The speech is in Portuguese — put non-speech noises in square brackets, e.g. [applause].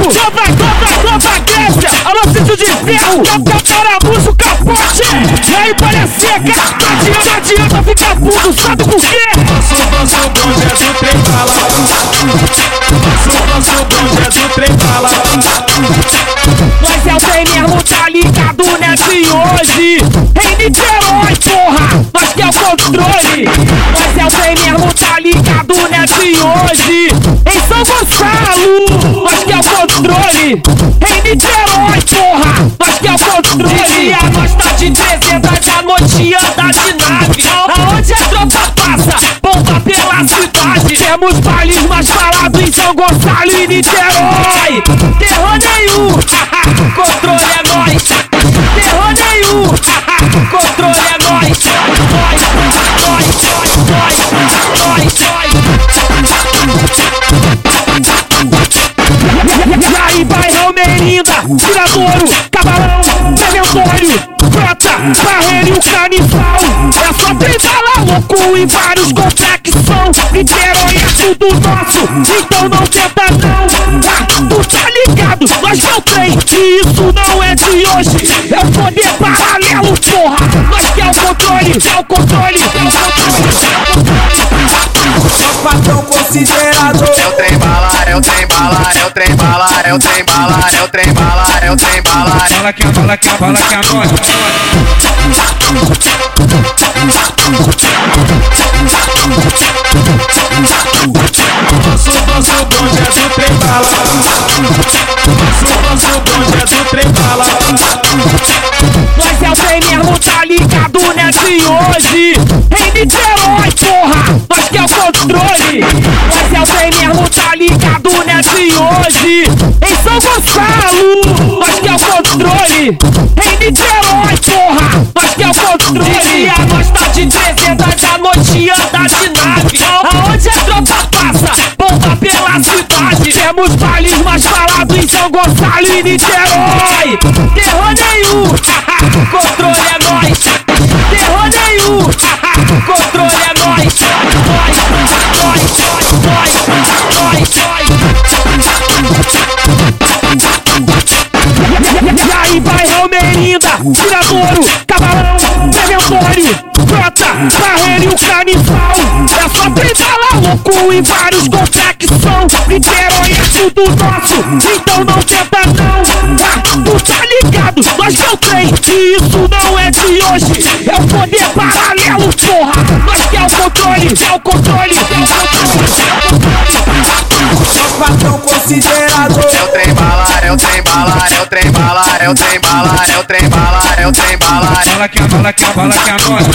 corpo. Chama, toma, toma, deixa. Alô, cinto de ferro. Toca paramuço, capote. É e aí, parecia que não adianta ficar puto. Sabe por quê? Passou, nosso bonde é do trem pra lá. Nosso, nosso bonde é do trem pra lá. Mas é o bem mesmo, tá ligado, né? De hoje. Em Niterói, porra. Nós que é o controle. Mas é o bem mesmo, tá ligado, né? De hoje. Em São Gonçalo controle. Em Niterói, porra, nós que é o controle. E a nós tá de 300 da noite anda de nave. Aonde a tropa passa, bomba pela cidade. Temos bailes mais falados em São Gonçalo e Niterói. Terror nenhum, [laughs] controle Tiradouro, Cabalão, Preventório, Prata, Barreiro e o Canibal. É só bala louco e vários complexão. Niterói é tudo nosso, então não tenta não. Ah, tu tá ligado, nós não tem, e isso não é de hoje. É o poder paralelo, porra. Nós que é o controle, é o controle, é o controle. Patrão considerado É o trem bala, é o trem bala, é o trem é o trem bala, é o trem bala, é o trem bala. Bala que a bala que a bala que a nós. Nosso, nosso bonde é do trem bala. Nosso, nosso bonde é do trem bala. Nós é o trem mesmo, tá ligado, né, de hoje? Em Niterói, porra, nós que é o controle. Nós é o trem mesmo, tá ligado, né, de hoje? Em São Gonçalo, nós que é o controle. Em Niterói, porra, nós que é o controle. E a nós tá de 300 da noite anda de nave. Aonde a tropa passa, bomba pela cidade. Temos bailes mais falados em São Gonçalo e Niterói. Terror nenhum, [laughs] controle é nós. Terror nenhum, [laughs] controle é. Nós, nós, nós, nós, nós. E aí, bairrão Merinda, Tiradouro, Cabalão, Preventório, Prota, Barreiro e o Canibal. É só bala louco e vários complexão. Niterói é tudo nosso, então não tenta não. Ah, tu tá ligado, nós não tem, e isso não é de hoje. É o poder paralelo, porra. Nós que é o controle, é o controle, é o controle. Considerado É o trem bala, é o trem bala, é o trem bala, é o trem bala, é o trem bala, é o trem bala. Bala que a bala que a bala que a nós.